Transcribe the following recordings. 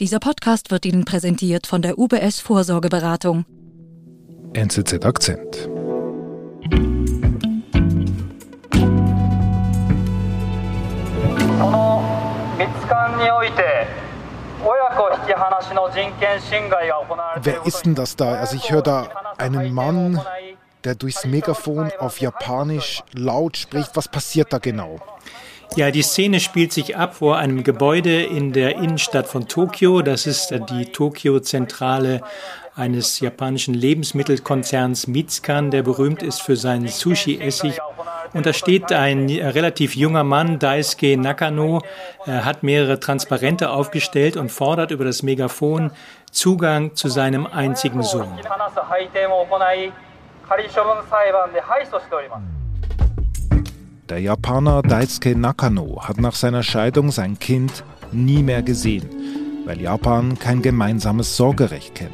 Dieser Podcast wird Ihnen präsentiert von der UBS Vorsorgeberatung. NZZ Akzent. Wer ist denn das da? Also ich höre da einen Mann, der durchs Megafon auf Japanisch laut spricht. Was passiert da genau? Ja, die Szene spielt sich ab vor einem Gebäude in der Innenstadt von Tokio. Das ist die Tokio-Zentrale eines japanischen Lebensmittelkonzerns Mitskan, der berühmt ist für seinen Sushi-Essig. Und da steht ein relativ junger Mann, Daisuke Nakano, hat mehrere Transparente aufgestellt und fordert über das Megafon Zugang zu seinem einzigen Sohn. Der Japaner Daisuke Nakano hat nach seiner Scheidung sein Kind nie mehr gesehen, weil Japan kein gemeinsames Sorgerecht kennt.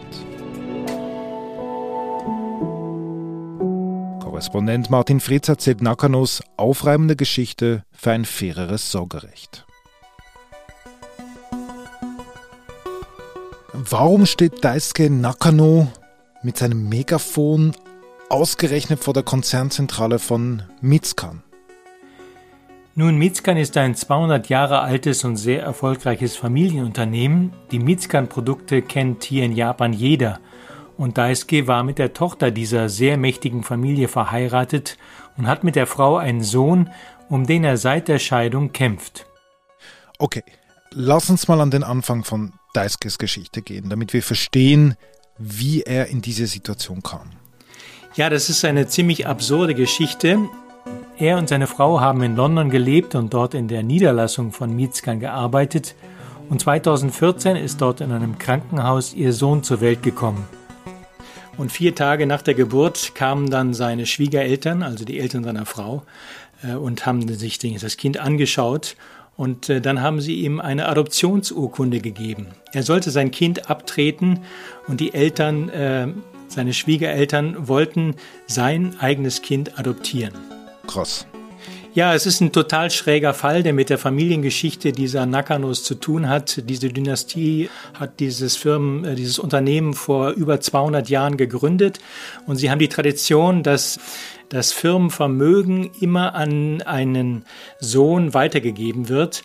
Korrespondent Martin Fritz erzählt Nakanos aufreibende Geschichte für ein faireres Sorgerecht. Warum steht Daisuke Nakano mit seinem Megafon ausgerechnet vor der Konzernzentrale von Mitskan? Nun, Mitskan ist ein 200 Jahre altes und sehr erfolgreiches Familienunternehmen. Die Mitskan-Produkte kennt hier in Japan jeder. Und Daisuke war mit der Tochter dieser sehr mächtigen Familie verheiratet und hat mit der Frau einen Sohn, um den er seit der Scheidung kämpft. Okay, lass uns mal an den Anfang von Daisukes Geschichte gehen, damit wir verstehen, wie er in diese Situation kam. Ja, das ist eine ziemlich absurde Geschichte. Er und seine Frau haben in London gelebt und dort in der Niederlassung von Mitskan gearbeitet. Und 2014 ist dort in einem Krankenhaus ihr Sohn zur Welt gekommen. Und vier Tage nach der Geburt kamen dann seine Schwiegereltern, also die Eltern seiner Frau, äh, und haben sich das Kind angeschaut. Und äh, dann haben sie ihm eine Adoptionsurkunde gegeben. Er sollte sein Kind abtreten und die Eltern, äh, seine Schwiegereltern, wollten sein eigenes Kind adoptieren. Krass. Ja, es ist ein total schräger Fall, der mit der Familiengeschichte dieser Nakanos zu tun hat. Diese Dynastie hat dieses Firmen, äh, dieses Unternehmen vor über 200 Jahren gegründet und sie haben die Tradition, dass das Firmenvermögen immer an einen Sohn weitergegeben wird.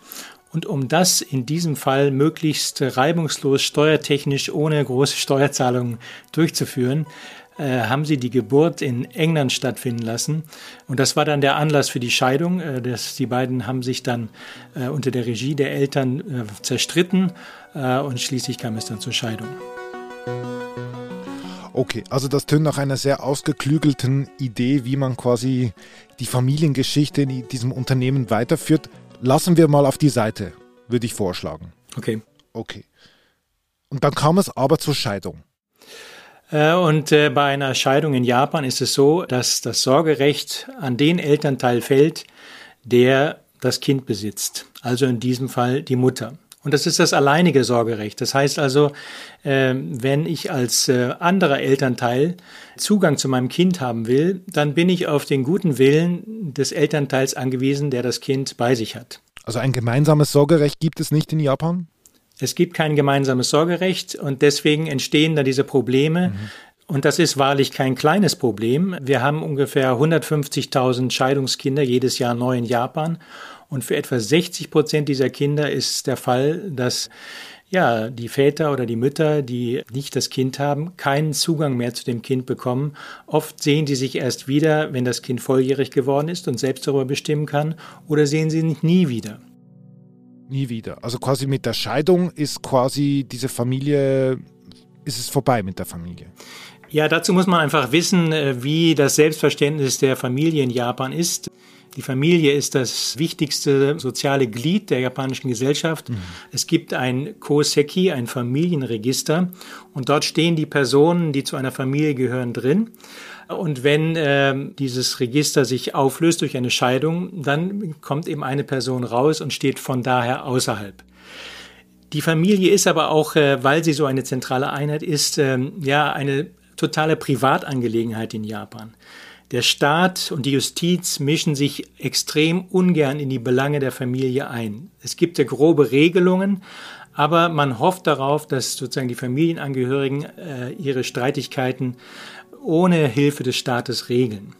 Und um das in diesem Fall möglichst reibungslos steuertechnisch ohne große Steuerzahlungen durchzuführen, haben sie die Geburt in England stattfinden lassen. Und das war dann der Anlass für die Scheidung. Äh, das, die beiden haben sich dann äh, unter der Regie der Eltern äh, zerstritten äh, und schließlich kam es dann zur Scheidung. Okay, also das tönt nach einer sehr ausgeklügelten Idee, wie man quasi die Familiengeschichte in diesem Unternehmen weiterführt. Lassen wir mal auf die Seite, würde ich vorschlagen. Okay. Okay. Und dann kam es aber zur Scheidung. Äh, und äh, bei einer Scheidung in Japan ist es so, dass das Sorgerecht an den Elternteil fällt, der das Kind besitzt. Also in diesem Fall die Mutter. Und das ist das alleinige Sorgerecht. Das heißt also, ähm, wenn ich als äh, anderer Elternteil Zugang zu meinem Kind haben will, dann bin ich auf den guten Willen des Elternteils angewiesen, der das Kind bei sich hat. Also ein gemeinsames Sorgerecht gibt es nicht in Japan? Es gibt kein gemeinsames Sorgerecht und deswegen entstehen da diese Probleme. Mhm. Und das ist wahrlich kein kleines Problem. Wir haben ungefähr 150.000 Scheidungskinder jedes Jahr neu in Japan. Und für etwa 60 Prozent dieser Kinder ist der Fall, dass ja, die Väter oder die Mütter, die nicht das Kind haben, keinen Zugang mehr zu dem Kind bekommen. Oft sehen sie sich erst wieder, wenn das Kind volljährig geworden ist und selbst darüber bestimmen kann, oder sehen sie sich nie wieder. Nie wieder. Also quasi mit der Scheidung ist quasi diese Familie, ist es vorbei mit der Familie. Ja, dazu muss man einfach wissen, äh, wie das Selbstverständnis der Familie in Japan ist. Die Familie ist das wichtigste soziale Glied der japanischen Gesellschaft. Mhm. Es gibt ein Koseki, ein Familienregister, und dort stehen die Personen, die zu einer Familie gehören, drin. Und wenn äh, dieses Register sich auflöst durch eine Scheidung, dann kommt eben eine Person raus und steht von daher außerhalb. Die Familie ist aber auch, äh, weil sie so eine zentrale Einheit ist, äh, ja eine totale Privatangelegenheit in Japan. Der Staat und die Justiz mischen sich extrem ungern in die Belange der Familie ein. Es gibt ja grobe Regelungen, Aber man hofft darauf, dass sozusagen die Familienangehörigen äh, ihre Streitigkeiten ohne Hilfe des Staates regeln.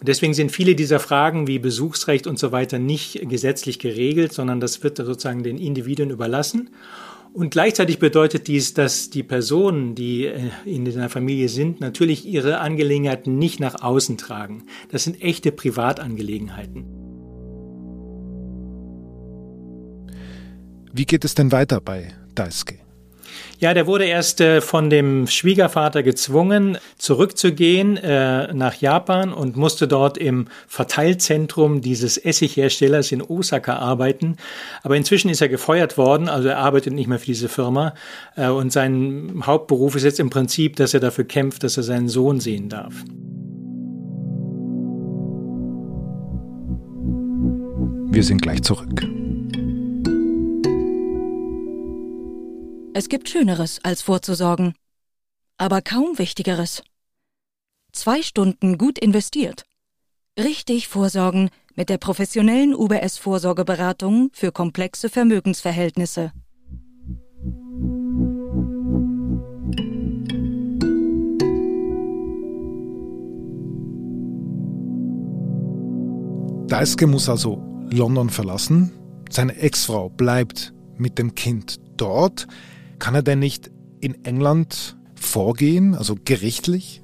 Und deswegen sind viele dieser Fragen wie Besuchsrecht und so weiter nicht gesetzlich geregelt, sondern das wird sozusagen den Individuen überlassen. Und gleichzeitig bedeutet dies, dass die Personen, die äh, in dieser Familie sind, natürlich ihre Angelegenheiten nicht nach außen tragen. Das sind echte Privatangelegenheiten. Wie geht es denn weiter bei Daisuke? Ja, der wurde erst äh, von dem Schwiegervater gezwungen, zurückzugehen äh, nach Japan und musste dort im Verteilzentrum dieses Essigherstellers in Osaka arbeiten. Aber inzwischen ist er gefeuert worden, also er arbeitet nicht mehr für diese Firma. Äh, und sein Hauptberuf ist jetzt im Prinzip, dass er dafür kämpft, dass er seinen Sohn sehen darf. Wir sind gleich zurück. Es gibt Schöneres, als vorzusorgen. Aber kaum Wichtigeres. Zwei Stunden gut investiert. Richtig vorsorgen mit der professionellen UBS-Vorsorgeberatung für komplexe Vermögensverhältnisse. Daisuke muss also London verlassen. Seine Ex-Frau bleibt mit dem Kind dort. Kann er denn nicht in England vorgehen, also gerichtlich?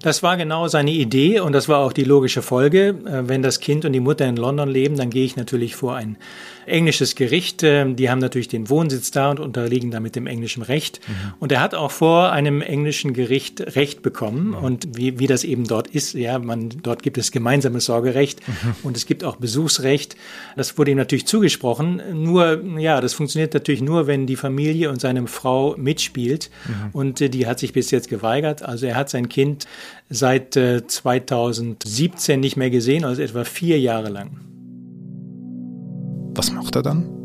Das war genau seine Idee und das war auch die logische Folge. Äh, wenn das Kind und die Mutter in London leben, dann gehe ich natürlich vor ein englisches Gericht. Ähm, die haben natürlich den Wohnsitz da und unterliegen damit dem englischen Recht. Mhm. Und er hat auch vor einem englischen Gericht Recht bekommen. Mhm. Und wie, wie das eben dort ist, ja, man, dort gibt es gemeinsames Sorgerecht mhm. und es gibt auch Besuchsrecht. Das wurde ihm natürlich zugesprochen. Nur, ja, das funktioniert natürlich nur, wenn die Familie und seine Frau mitspielt. Mhm. Und äh, die hat sich bis jetzt geweigert. Also er hat sein Kind seit äh, 2017 nicht mehr gesehen, also etwa vier Jahre lang. Was macht er dann?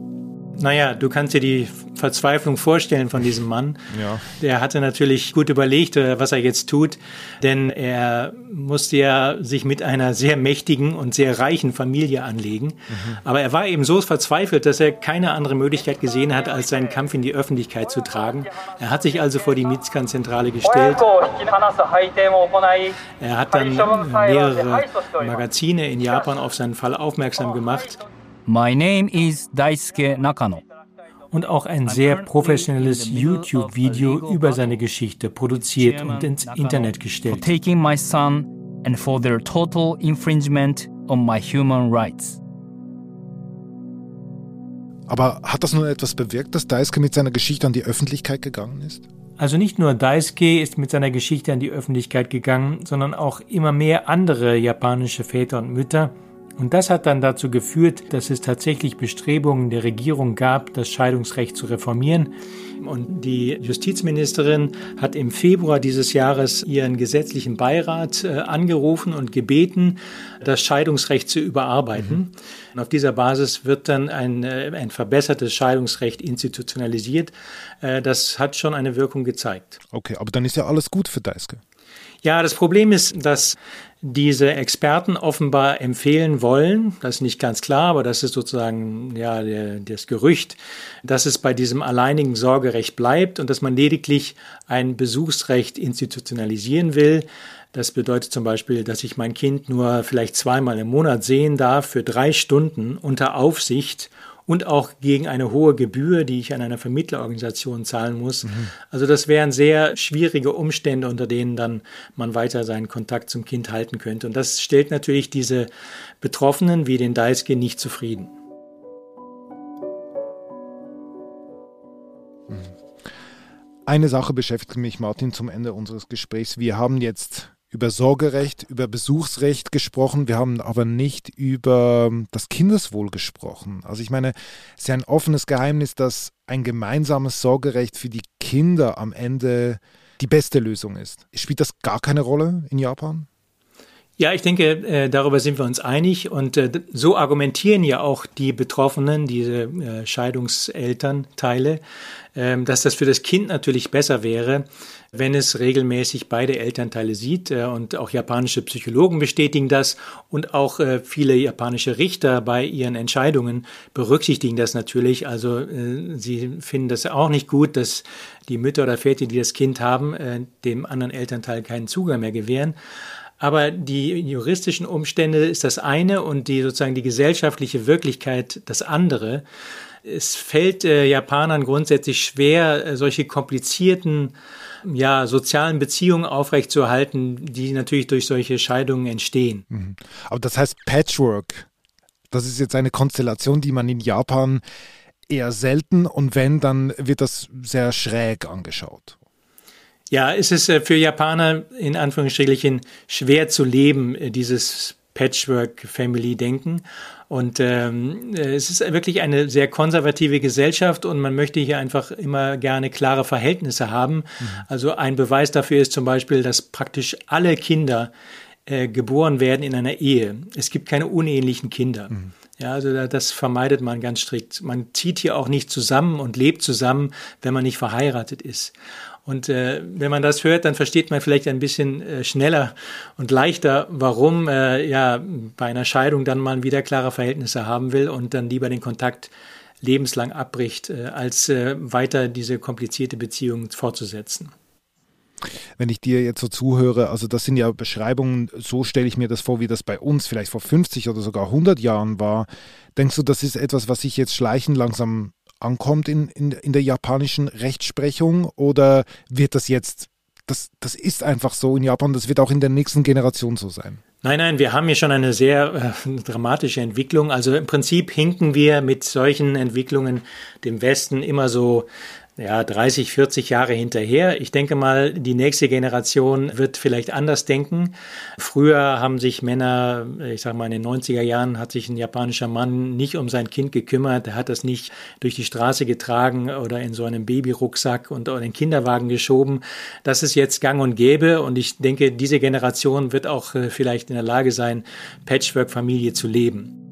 Naja, du kannst dir die Verzweiflung vorstellen von diesem Mann. Ja. Der hatte natürlich gut überlegt, äh, was er jetzt tut, denn er musste ja sich mit einer sehr mächtigen und sehr reichen Familie anlegen. Mhm. Aber er war eben so verzweifelt, dass er keine andere Möglichkeit gesehen hat, als seinen Kampf in die Öffentlichkeit zu tragen. Er hat sich also vor die Mitskan-Zentrale gestellt. Er hat dann mehrere Magazine in Japan auf seinen Fall aufmerksam gemacht. My name is Daisuke Nakano. Und auch ein sehr professionelles YouTube-Video über seine Geschichte produziert und ins Internet gestellt. For taking my son and for their total infringement on my human rights. Aber hat das nun etwas bewirkt, dass Daisuke mit seiner Geschichte an die Öffentlichkeit gegangen ist? Also nicht nur Daisuke ist mit seiner Geschichte an die Öffentlichkeit gegangen, sondern auch immer mehr andere japanische Väter und Mütter, und das hat dann dazu geführt, dass es tatsächlich Bestrebungen der Regierung gab, das Scheidungsrecht zu reformieren. Und die Justizministerin hat im Februar dieses Jahres ihren gesetzlichen Beirat äh, angerufen und gebeten, das Scheidungsrecht zu überarbeiten. Mhm. Und auf dieser Basis wird dann ein, äh, ein verbessertes Scheidungsrecht institutionalisiert. Äh, das hat schon eine Wirkung gezeigt. Okay, aber dann ist ja alles gut für Deiske. Ja, das Problem ist, dass diese Experten offenbar empfehlen wollen, das ist nicht ganz klar, aber das ist sozusagen ja der, das Gerücht, dass es bei diesem alleinigen Sorgerecht bleibt und dass man lediglich ein Besuchsrecht institutionalisieren will. Das bedeutet zum Beispiel, dass ich mein Kind nur vielleicht zweimal im Monat sehen darf für drei Stunden unter Aufsicht und auch gegen eine hohe Gebühr, die ich an einer Vermittlerorganisation zahlen muss. Mhm. Also das wären sehr schwierige Umstände, unter denen dann man weiter seinen Kontakt zum Kind halten könnte. Und das stellt natürlich diese Betroffenen wie den Daisuke nicht zufrieden. Eine Sache beschäftigt mich, Martin, zum Ende unseres Gesprächs. Wir haben jetzt über Sorgerecht, über Besuchsrecht gesprochen, wir haben aber nicht über das Kindeswohl gesprochen. Also ich meine, es ist ja ein offenes Geheimnis, dass ein gemeinsames Sorgerecht für die Kinder am Ende die beste Lösung ist. Spielt das gar keine Rolle in Japan? Ja, ich denke, äh, darüber sind wir uns einig und äh, so argumentieren ja auch die Betroffenen, diese äh, Scheidungselternteile, äh, dass das für das Kind natürlich besser wäre, wenn es regelmäßig beide Elternteile sieht. Und auch japanische Psychologen bestätigen das und auch viele japanische Richter bei ihren Entscheidungen berücksichtigen das natürlich. Also sie finden das auch nicht gut, dass die Mütter oder Väter, die das Kind haben, dem anderen Elternteil keinen Zugang mehr gewähren. Aber die juristischen Umstände ist das eine und die sozusagen die gesellschaftliche Wirklichkeit das andere. Es fällt äh, Japanern grundsätzlich schwer, äh, solche komplizierten ja, sozialen Beziehungen aufrechtzuerhalten, die natürlich durch solche Scheidungen entstehen. Mhm. Aber das heißt Patchwork, das ist jetzt eine Konstellation, die man in Japan eher selten und wenn, dann wird das sehr schräg angeschaut. Ja, es ist äh, für Japaner in Anführungsstrichen schwer zu leben, äh, dieses Patchwork-Family-Denken. Und ähm, äh, es ist wirklich eine sehr konservative Gesellschaft und man möchte hier einfach immer gerne klare Verhältnisse haben. Mhm. Also ein Beweis dafür ist zum Beispiel, dass praktisch alle Kinder äh, geboren werden in einer Ehe. Es gibt keine unähnlichen Kinder. Mhm. Ja, also das vermeidet man ganz strikt. Man zieht hier auch nicht zusammen und lebt zusammen, wenn man nicht verheiratet ist. Und äh, wenn man das hört, dann versteht man vielleicht ein bisschen äh, schneller und leichter, warum äh, ja bei einer Scheidung dann man wieder klare Verhältnisse haben will und dann lieber den Kontakt lebenslang abbricht, äh, als äh, weiter diese komplizierte Beziehung fortzusetzen. Wenn ich dir jetzt so zuhöre, also das sind ja Beschreibungen, so stelle ich mir das vor, wie das bei uns vielleicht vor 50 oder sogar 100 Jahren war. Denkst du, das ist etwas, was sich jetzt schleichen langsam ankommt in, in, in der japanischen Rechtsprechung oder wird das jetzt, das, das ist einfach so in Japan, das wird auch in der nächsten Generation so sein? Nein, nein, wir haben hier schon eine sehr äh, dramatische Entwicklung. Also im Prinzip hinken wir mit solchen Entwicklungen dem Westen immer so ja, 30, 40 Jahre hinterher. Ich denke mal, die nächste Generation wird vielleicht anders denken. Früher haben sich Männer, ich sage mal in den 90er Jahren, hat sich ein japanischer Mann nicht um sein Kind gekümmert. Er hat das nicht durch die Straße getragen oder in so einem Babyrucksack und in den Kinderwagen geschoben. Das ist jetzt gang und gäbe und ich denke, diese Generation wird auch äh, vielleicht in der Lage sein, Patchwork-Familie zu leben.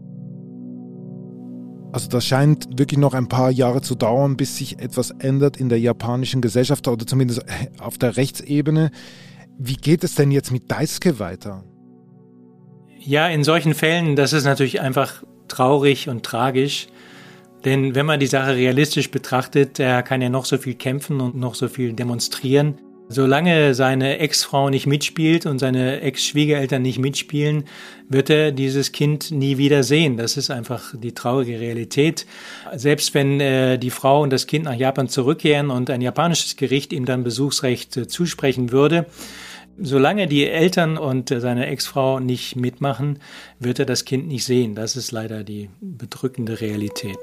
Also das scheint wirklich noch ein paar Jahre zu dauern, bis sich etwas ändert in der japanischen Gesellschaft oder zumindest auf der Rechtsebene. Wie geht es denn jetzt mit Daisuke weiter? Ja, in solchen Fällen, das ist natürlich einfach traurig und tragisch. Denn wenn man die Sache realistisch betrachtet, er kann ja noch so viel kämpfen und noch so viel demonstrieren. Solange seine Ex-Frau nicht mitspielt und seine Ex-Schwiegereltern nicht mitspielen, wird er dieses Kind nie wieder sehen. Das ist einfach die traurige Realität. Selbst wenn äh, die Frau und das Kind nach Japan zurückkehren und ein japanisches Gericht ihm dann Besuchsrecht äh, zusprechen würde, Solange die Eltern und seine Ex-Frau nicht mitmachen, wird er das Kind nicht sehen. Das ist leider die bedrückende Realität.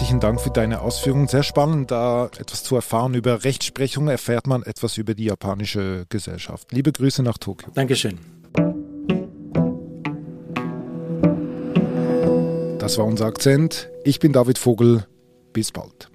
Herzlichen Dank für deine Ausführungen. Sehr spannend, da etwas zu erfahren über Rechtsprechung, erfährt man etwas über die japanische Gesellschaft. Liebe Grüße nach Tokio. Dankeschön. Das war unser Akzent. Ich bin David Vogel. Bis bald.